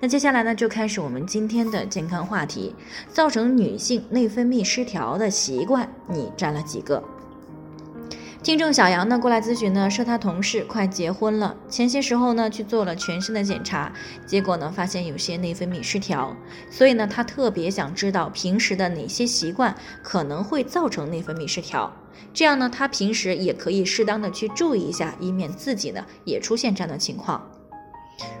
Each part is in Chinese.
那接下来呢，就开始我们今天的健康话题。造成女性内分泌失调的习惯，你占了几个？听众小杨呢过来咨询呢，说他同事快结婚了，前些时候呢去做了全身的检查，结果呢发现有些内分泌失调，所以呢他特别想知道平时的哪些习惯可能会造成内分泌失调，这样呢他平时也可以适当的去注意一下，以免自己呢也出现这样的情况。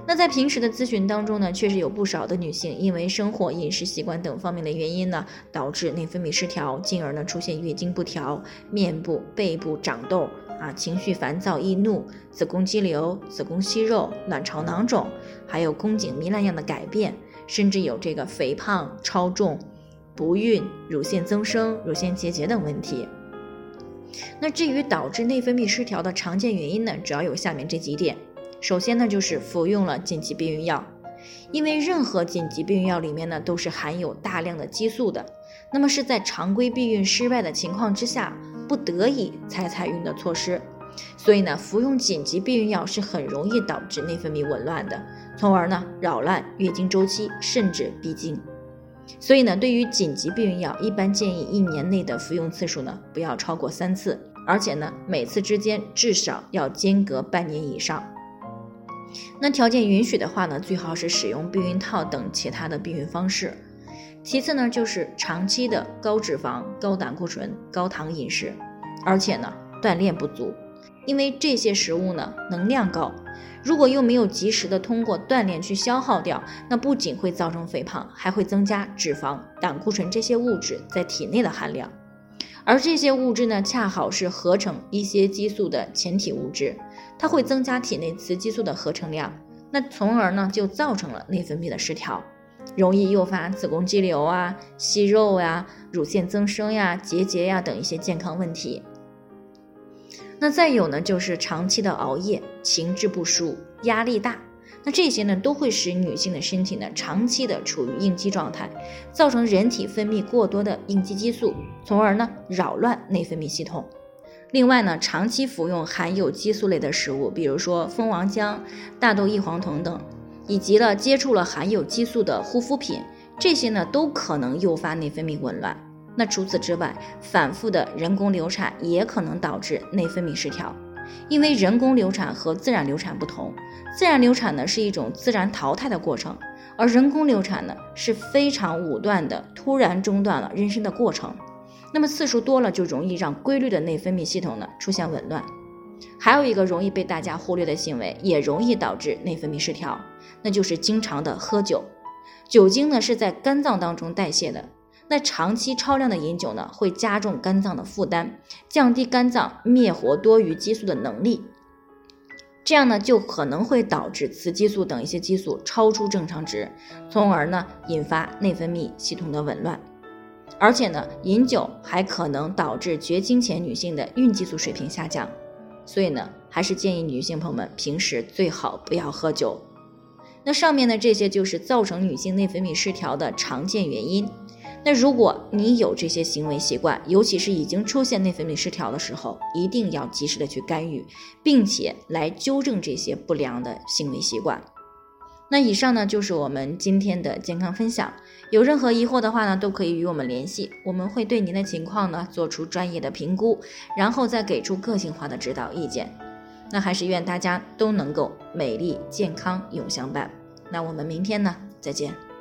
那在平时的咨询当中呢，确实有不少的女性因为生活、饮食习惯等方面的原因呢，导致内分泌失调，进而呢出现月经不调、面部、背部长痘啊、情绪烦躁易怒、子宫肌瘤、子宫息肉、卵巢囊肿，还有宫颈糜烂样的改变，甚至有这个肥胖、超重、不孕、乳腺增生、乳腺结节等问题。那至于导致内分泌失调的常见原因呢，主要有下面这几点。首先呢，就是服用了紧急避孕药，因为任何紧急避孕药里面呢都是含有大量的激素的，那么是在常规避孕失败的情况之下，不得已才采用的措施，所以呢，服用紧急避孕药是很容易导致内分泌紊乱的，从而呢扰乱月经周期，甚至闭经。所以呢，对于紧急避孕药，一般建议一年内的服用次数呢不要超过三次，而且呢每次之间至少要间隔半年以上。那条件允许的话呢，最好是使用避孕套等其他的避孕方式。其次呢，就是长期的高脂肪、高胆固醇、高糖饮食，而且呢锻炼不足，因为这些食物呢能量高，如果又没有及时的通过锻炼去消耗掉，那不仅会造成肥胖，还会增加脂肪、胆固醇这些物质在体内的含量。而这些物质呢，恰好是合成一些激素的前体物质，它会增加体内雌激素的合成量，那从而呢就造成了内分泌的失调，容易诱发子宫肌瘤啊、息肉呀、乳腺增生呀、结节呀等一些健康问题。那再有呢，就是长期的熬夜、情志不舒、压力大。那这些呢，都会使女性的身体呢长期的处于应激状态，造成人体分泌过多的应激激素，从而呢扰乱内分泌系统。另外呢，长期服用含有激素类的食物，比如说蜂王浆、大豆异黄酮等，以及了接触了含有激素的护肤品，这些呢都可能诱发内分泌紊乱。那除此之外，反复的人工流产也可能导致内分泌失调。因为人工流产和自然流产不同，自然流产呢是一种自然淘汰的过程，而人工流产呢是非常武断的，突然中断了妊娠的过程。那么次数多了，就容易让规律的内分泌系统呢出现紊乱。还有一个容易被大家忽略的行为，也容易导致内分泌失调，那就是经常的喝酒。酒精呢是在肝脏当中代谢的。那长期超量的饮酒呢，会加重肝脏的负担，降低肝脏灭活多余激素的能力，这样呢就可能会导致雌激素等一些激素超出正常值，从而呢引发内分泌系统的紊乱。而且呢，饮酒还可能导致绝经前女性的孕激素水平下降，所以呢，还是建议女性朋友们平时最好不要喝酒。那上面的这些就是造成女性内分泌失调的常见原因。那如果你有这些行为习惯，尤其是已经出现内分泌失调的时候，一定要及时的去干预，并且来纠正这些不良的行为习惯。那以上呢就是我们今天的健康分享，有任何疑惑的话呢，都可以与我们联系，我们会对您的情况呢做出专业的评估，然后再给出个性化的指导意见。那还是愿大家都能够美丽健康永相伴。那我们明天呢再见。